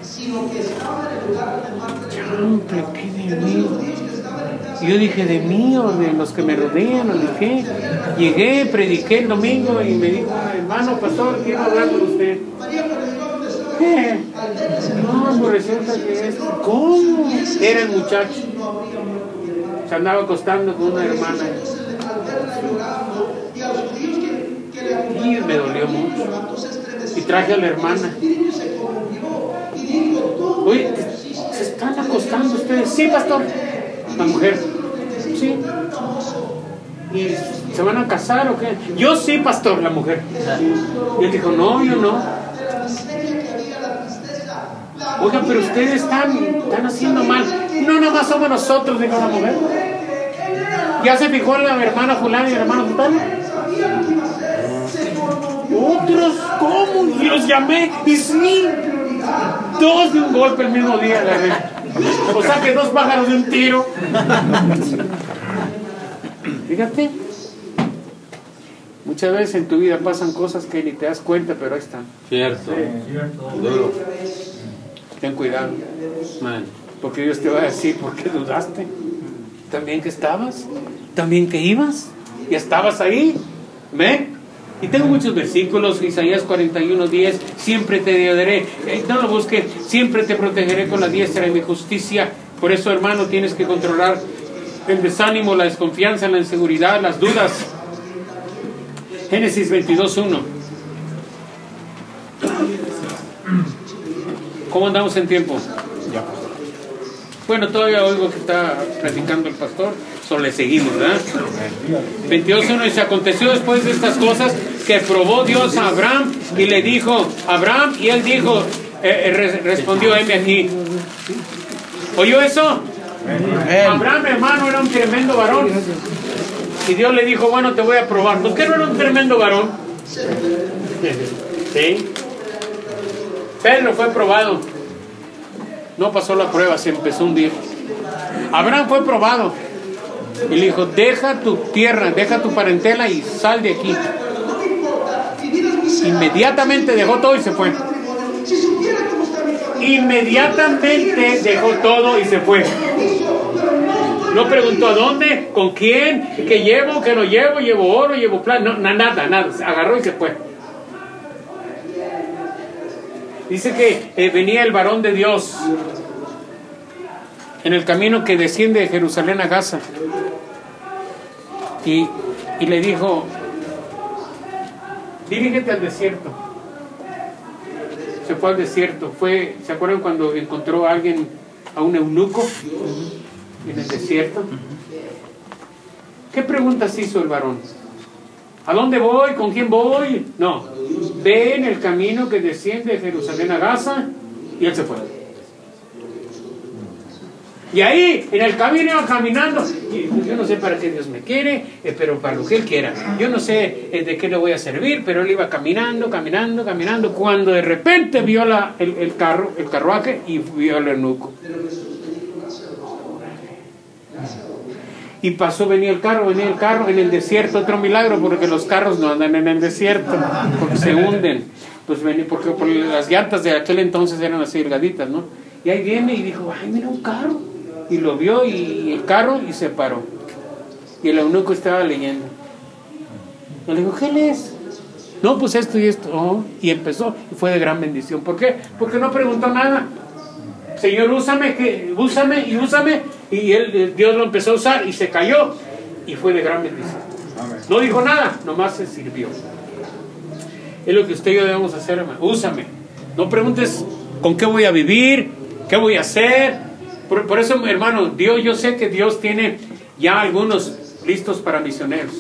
¿qué de mí? Yo dije, ¿de mí o de los que me rodean o de? Llegué, prediqué el domingo y me dijo, hermano pastor, quiero hablar con usted. ¿Qué? No, pues resulta que es. ¿Cómo? Era el muchacho. Se andaba acostando con una hermana. Y me dolió mucho. Y traje a la hermana. Oye, ¿se están acostando ustedes? Sí, pastor. La mujer. Sí. ¿Y se van a casar o qué? Yo sí, pastor, la mujer. Y él dijo, no, yo no. Oiga, pero ustedes están, están haciendo mal. No, nada más somos nosotros, dijo la mujer. ¿Ya se fijó en la hermana fulana y el hermano fulano? Otros, ¿cómo? Y los llamé, y sí, dos de un golpe el mismo día. la. O sea que dos pájaros de un tiro. Fíjate, muchas veces en tu vida pasan cosas que ni te das cuenta, pero ahí están. Cierto. Duro. Ten cuidado, Amén. porque Dios te va a decir, ¿por qué dudaste? ¿También que estabas? ¿También que ibas? ¿Y estabas ahí? ¿Ven? Y tengo muchos versículos, Isaías 41, 10, siempre te ayudaré, eh, no lo busques, siempre te protegeré con la diestra de mi justicia. Por eso, hermano, tienes que controlar el desánimo, la desconfianza, la inseguridad, las dudas. Génesis 22, 1. ¿Cómo andamos en tiempo? Bueno, todavía oigo que está platicando el pastor, le seguimos, ¿verdad? 22.1 dice, aconteció después de estas cosas que probó Dios a Abraham y le dijo, Abraham, y él dijo, eh, eh, re- respondió, heme aquí. ¿Oyó eso? Abraham, hermano, era un tremendo varón. Y Dios le dijo, bueno, te voy a probar. ¿Por qué no era un tremendo varón? Sí. Pedro fue probado. No pasó la prueba, se empezó a hundir. Abraham fue probado. Y le dijo, deja tu tierra, deja tu parentela y sal de aquí. Inmediatamente dejó todo y se fue. Inmediatamente dejó todo y se fue. No preguntó a dónde, con quién, qué llevo, qué no llevo, llevo oro, llevo plata, no, na- nada, nada. Agarró y se fue. Dice que eh, venía el varón de Dios en el camino que desciende de Jerusalén a Gaza. Y, y le dijo, dirígete al desierto. Se fue al desierto. Fue, ¿Se acuerdan cuando encontró a alguien, a un eunuco en el desierto? ¿Qué preguntas hizo el varón? ¿A dónde voy? ¿Con quién voy? No. Ve en el camino que desciende de Jerusalén a Gaza y él se fue. Y ahí, en el camino caminando. Yo no sé para qué Dios me quiere, eh, pero para lo que Él quiera. Yo no sé eh, de qué le voy a servir, pero Él iba caminando, caminando, caminando. Cuando de repente vio la, el, el carro, el carruaje y vio al eunuco. Y pasó, venía el carro, venía el carro, en el desierto, otro milagro, porque los carros no andan en el desierto, porque se hunden. Pues venía, porque por las llantas de aquel entonces eran así delgaditas, ¿no? Y ahí viene y dijo, ay, mira un carro. Y lo vio y el carro y se paró. Y el eunuco estaba leyendo. Y le dijo, ¿qué lees? No, pues esto y esto. Oh, y empezó y fue de gran bendición. ¿Por qué? Porque no preguntó nada. Señor, úsame, que, úsame y úsame. Y él, eh, Dios lo empezó a usar y se cayó y fue de gran bendición. No dijo nada, nomás se sirvió. Es lo que usted y yo debemos hacer, hermano. Úsame. No preguntes con qué voy a vivir, qué voy a hacer. Por, por eso, hermano, Dios, yo sé que Dios tiene ya algunos listos para misioneros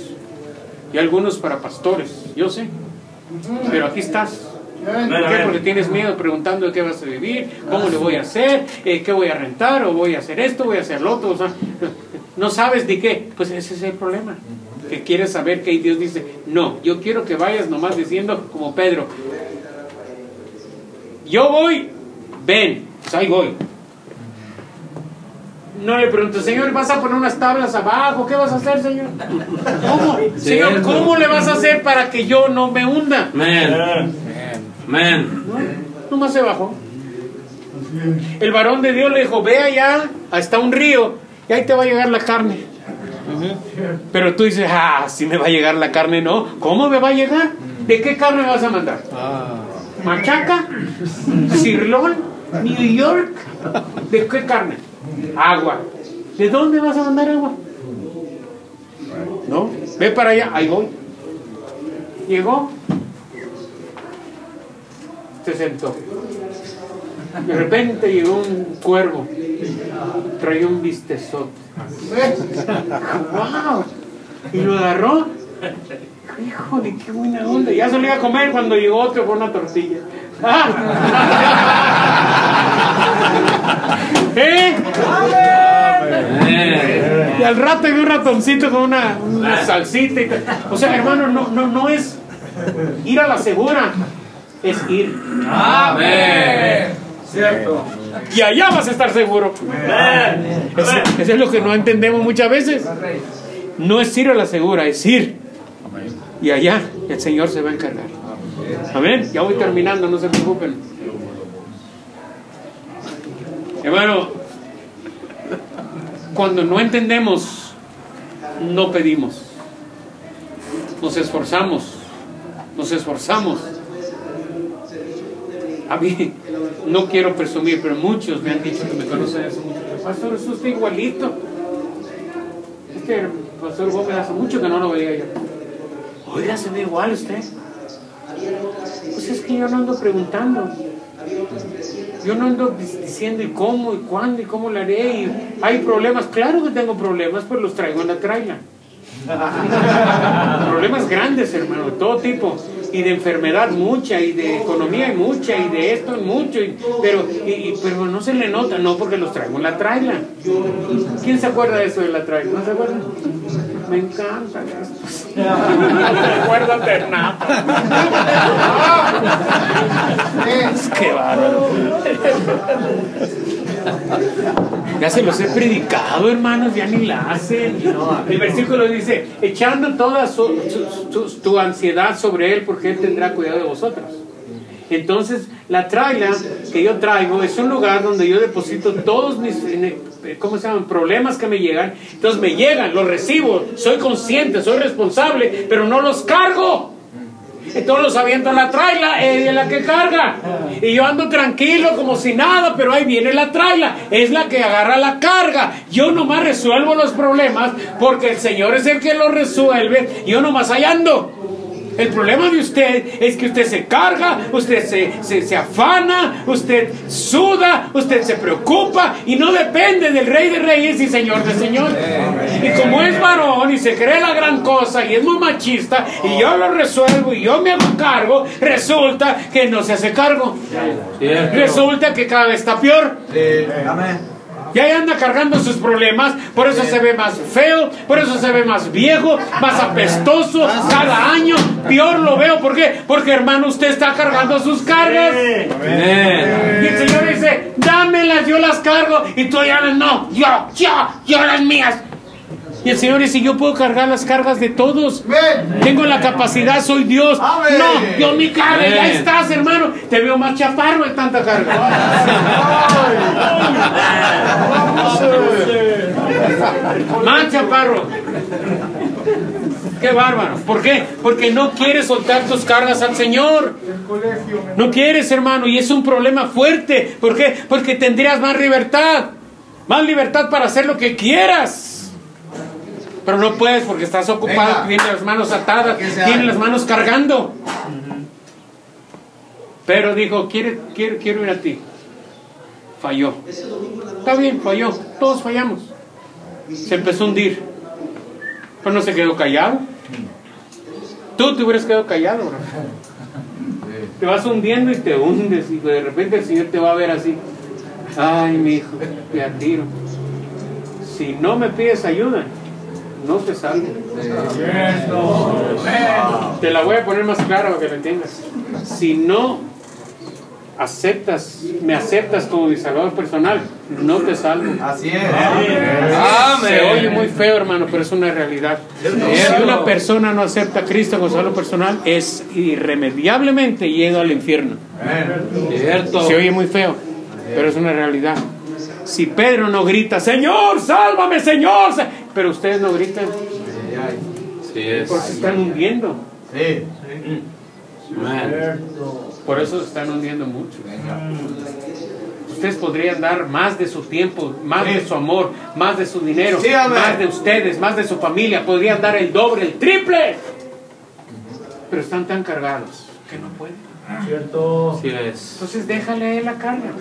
y algunos para pastores. Yo sé. Pero aquí estás. ¿Por qué? Porque tienes miedo preguntando de qué vas a vivir, cómo le voy a hacer, eh, qué voy a rentar, o voy a hacer esto, voy a hacer lo otro. o sea, no sabes de qué. Pues ese es el problema. que quieres saber que Dios dice, no, yo quiero que vayas nomás diciendo como Pedro, yo voy, ven, pues ahí voy. No le pregunto, Señor, ¿vas a poner unas tablas abajo? ¿Qué vas a hacer, Señor? ¿Cómo? Señor, ¿cómo le vas a hacer para que yo no me hunda? Amén. Amén. No, nomás se bajó. El varón de Dios le dijo, ve allá hasta un río y ahí te va a llegar la carne. Pero tú dices, ah, si me va a llegar la carne, no. ¿Cómo me va a llegar? ¿De qué carne me vas a mandar? ¿Machaca? ¿Cirlón? ¿New York? ¿De qué carne? Agua. ¿De dónde vas a mandar agua? ¿No? Ve para allá, ahí voy. Llegó. Se sentó. De repente llegó un cuervo. Traía un bistezote. ¡Wow! Y lo agarró. Híjole, qué buena onda. Ya se lo iba a comer cuando llegó otro con una tortilla. ¿Eh? Y al rato hay un ratoncito con una, una salsita. Y o sea, hermano, no, no, no es ir a la segura, es ir. Amén. Cierto. Y allá vas a estar seguro. Eso, eso es lo que no entendemos muchas veces. No es ir a la segura, es ir. Y allá el Señor se va a encargar. Amén. Ya voy terminando, no se preocupen. Hermano, cuando no entendemos, no pedimos. Nos esforzamos. Nos esforzamos. A mí, no quiero presumir, pero muchos me han dicho que me conocen hace mucho tiempo. Pastor, eso está igualito. Es que el Pastor Gómez hace mucho que no lo veía yo. Oiga, se ve igual usted. Pues es que yo no ando preguntando. Yo no ando di- diciendo y cómo y cuándo y cómo lo haré. Y hay problemas. Claro que tengo problemas, pero los traigo en la traila. (laughs) problemas grandes, hermano, de todo tipo. Y de enfermedad mucha, y de economía hay mucha, y de esto hay mucho. y- pero, y- y- pero no se le nota, no, porque los traigo en la traila. ¿Quién se acuerda de eso de la traila? ¿No se acuerda? Me encanta de nada. Qué bárbaro. Ya se los he predicado, hermanos, ya ni la hacen. El versículo dice, echando toda su- su- su- tu ansiedad sobre Él, porque Él tendrá cuidado de vosotros. Entonces, la traila que yo traigo es un lugar donde yo deposito todos mis, ¿cómo se llaman? Problemas que me llegan. Entonces me llegan, los recibo, soy consciente, soy responsable, pero no los cargo. Entonces los aviento en la traila, ella es la que carga. Y yo ando tranquilo como si nada, pero ahí viene la traila, es la que agarra la carga. Yo nomás resuelvo los problemas porque el Señor es el que los resuelve. Yo nomás ahí ando. El problema de usted es que usted se carga, usted se, se, se afana, usted suda, usted se preocupa y no depende del Rey de Reyes y Señor de Señores. Y como es varón y se cree la gran cosa y es muy machista y yo lo resuelvo y yo me hago cargo, resulta que no se hace cargo. Resulta que cada vez está peor. Amén. Y ahí anda cargando sus problemas, por eso se ve más feo, por eso se ve más viejo, más apestoso cada año. Peor lo veo, ¿por qué? Porque hermano, usted está cargando sus cargas. Y el Señor dice, dámelas, yo las cargo. Y tú ya no, yo, yo, yo las mías. Y el Señor dice, yo puedo cargar las cargas de todos. Tengo la capacidad, soy Dios. No, yo mi carga, ya estás, hermano. Te veo más chaparro de tanta carga. Más chaparro. Qué bárbaro. ¿Por qué? Porque no quieres soltar tus cargas al Señor. No quieres, hermano, y es un problema fuerte. ¿Por qué? Porque tendrías más libertad. Más libertad para hacer lo que quieras. Pero no puedes porque estás ocupado, tienes las manos atadas, tienes las manos cargando. Pero dijo, quiero, quiero, quiero ir a ti. Falló. Está bien, falló. Todos fallamos. Se empezó a hundir. Pero no se quedó callado. Tú te hubieras quedado callado, bro. Te vas hundiendo y te hundes y de repente el Señor te va a ver así. Ay, mi hijo, te atiro. Si no me pides ayuda, no te salvo. Te la voy a poner más clara para que la entiendas. Si no aceptas, me aceptas como mi salvador personal, no te salvo. Así es. Se oye muy feo, hermano, pero es una realidad. Si una persona no acepta a Cristo como salvador personal, es irremediablemente llega al infierno. Cierto. Se oye muy feo, pero es una realidad. Si Pedro no grita, Señor, sálvame, Señor, sa-", pero ustedes no gritan, Sí es. porque se están hundiendo. Sí. Amén. Por eso se están hundiendo mucho. Ustedes podrían dar más de su tiempo, más de su amor, más de su dinero, más de ustedes, más de su familia. Podrían dar el doble, el triple. Pero están tan cargados que no pueden. Cierto. Sí es. Entonces déjale la carga.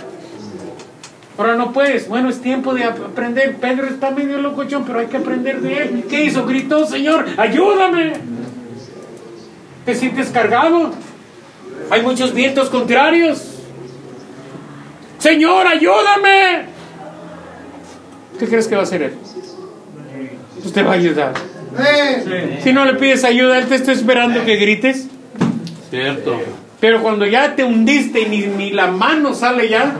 Ahora no puedes. Bueno, es tiempo de ap- aprender. Pedro está medio locochón, pero hay que aprender de él. ¿Qué hizo? Gritó, Señor, ayúdame. ¿Te sientes cargado? Hay muchos vientos contrarios. Señor, ayúdame. ¿Qué crees que va a hacer él? Pues te va a ayudar. Si no le pides ayuda, él te está esperando que grites. Cierto. Pero cuando ya te hundiste y ni, ni la mano sale ya,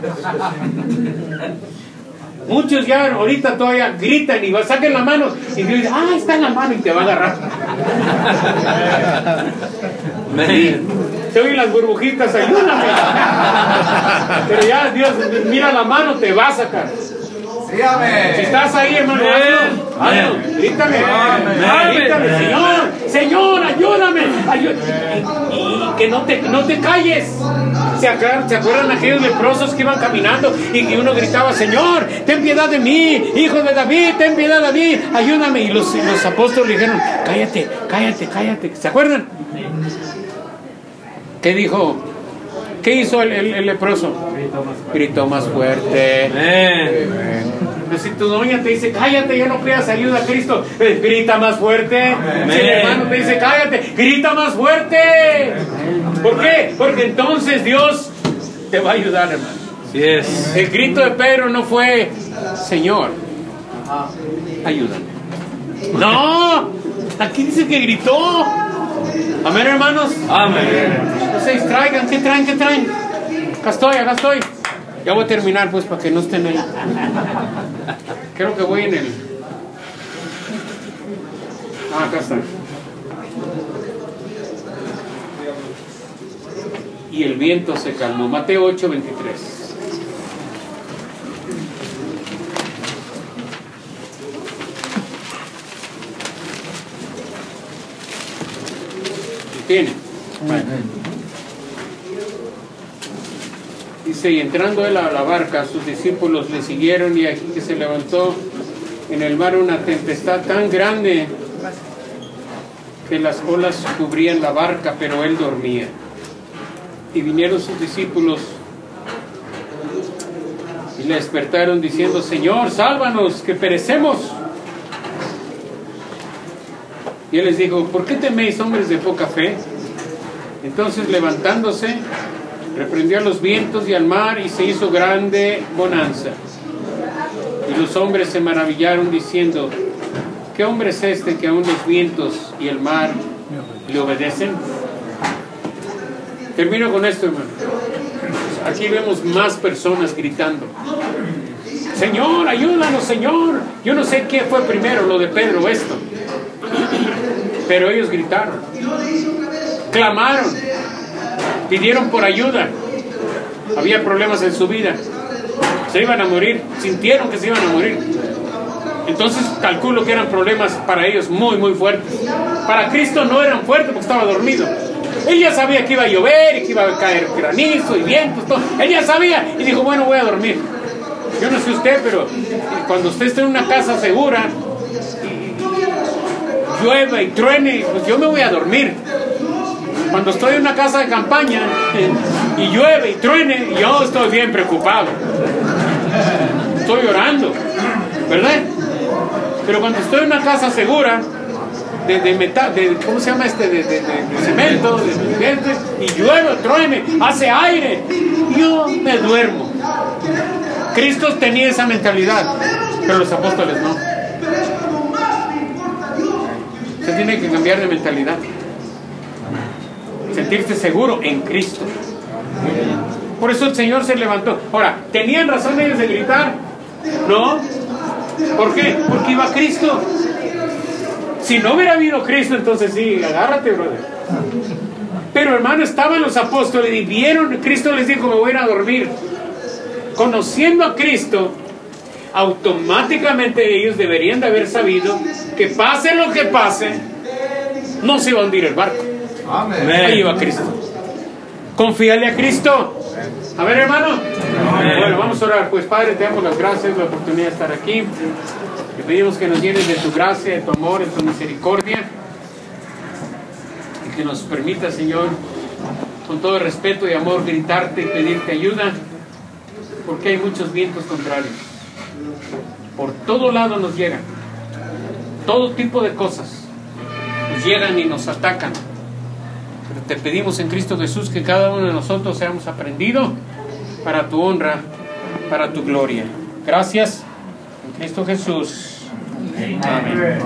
muchos ya ahorita todavía gritan y va, saquen la mano y Dios dice, ah, está en la mano y te va a agarrar. Amén. Te oyen las burbujitas, ayúdame. Pero ya Dios, mira la mano, te va a sacar. Si estás ahí, hermano, hazlo, grítame, grítame, Señor, Señor, ayúdame, ayú- y, y que no te, no te calles. ¿Se acuerdan, ¿Se acuerdan aquellos leprosos que iban caminando y que uno gritaba, Señor, ten piedad de mí, hijo de David, ten piedad de mí, ayúdame? Y los, y los apóstoles le dijeron, cállate, cállate, cállate. ¿Se acuerdan? ¿Qué dijo? ¿Qué hizo el, el- el leproso? Gritó más fuerte. Amén. Si tu doña te dice, cállate, ya no pidas ayuda a Cristo, eh, grita más fuerte. Si el hermano te dice, cállate, grita más fuerte. ¿Por qué? Porque entonces Dios te va a ayudar, hermano. Sí es. El grito de Pedro no fue, Señor, ayúdame. No, aquí dice que gritó. Amén, hermanos. Amén. No se distraigan, ¿qué traen? ¿Qué traen? Acá estoy, acá estoy. Ya voy a terminar, pues, para que no estén ahí. Creo que voy en el. Ah, acá está. Y el viento se calmó. Mateo 8, 23. Tiene. Dice, y entrando él a la barca, sus discípulos le siguieron y aquí que se levantó en el mar una tempestad tan grande que las olas cubrían la barca, pero él dormía. Y vinieron sus discípulos y le despertaron diciendo, Señor, sálvanos, que perecemos. Y él les dijo, ¿por qué teméis, hombres de poca fe? Entonces levantándose, reprendió a los vientos y al mar y se hizo grande bonanza. Y los hombres se maravillaron diciendo, ¿qué hombre es este que aún los vientos y el mar le obedecen? Termino con esto, hermano. Aquí vemos más personas gritando. Señor, ayúdanos, Señor. Yo no sé qué fue primero, lo de Pedro esto. Pero ellos gritaron, clamaron, pidieron por ayuda. Había problemas en su vida. Se iban a morir, sintieron que se iban a morir. Entonces calculo que eran problemas para ellos muy, muy fuertes. Para Cristo no eran fuertes porque estaba dormido. Él ya sabía que iba a llover y que iba a caer granizo y vientos, todo. Él ya sabía y dijo, bueno, voy a dormir. Yo no sé usted, pero cuando usted está en una casa segura, y llueve y truene, pues yo me voy a dormir. Cuando estoy en una casa de campaña y llueve y truene, yo estoy bien preocupado. Estoy llorando, ¿verdad? Pero cuando estoy en una casa segura, de, de metal, de, ¿cómo se llama este? De, de- cemento, de, y llueve, truene, hace aire, yo me duermo. Cristo tenía esa mentalidad, pero los apóstoles no. Tiene que cambiar de mentalidad. Sentirse seguro en Cristo. Por eso el Señor se levantó. Ahora, ¿tenían razón ellos de gritar? No. ¿Por qué? Porque iba Cristo. Si no hubiera habido Cristo, entonces sí, agárrate, brother. Pero hermano, estaban los apóstoles y vieron, Cristo les dijo, me voy a ir a dormir. Conociendo a Cristo, automáticamente ellos deberían de haber sabido que pase lo que pase, no se va a hundir el barco. Ahí iba Cristo. Confíale a Cristo. A ver, hermano. Bueno, vamos a orar. Pues, Padre, te damos las gracias, la oportunidad de estar aquí. Te pedimos que nos llenes de tu gracia, de tu amor, de tu misericordia. Y que nos permita, Señor, con todo respeto y amor, gritarte y pedirte ayuda. Porque hay muchos vientos contrarios. Por todo lado nos llegan. Todo tipo de cosas. Nos llegan y nos atacan. Pero te pedimos en Cristo Jesús que cada uno de nosotros seamos aprendido para tu honra, para tu gloria. Gracias en Cristo Jesús. Amén.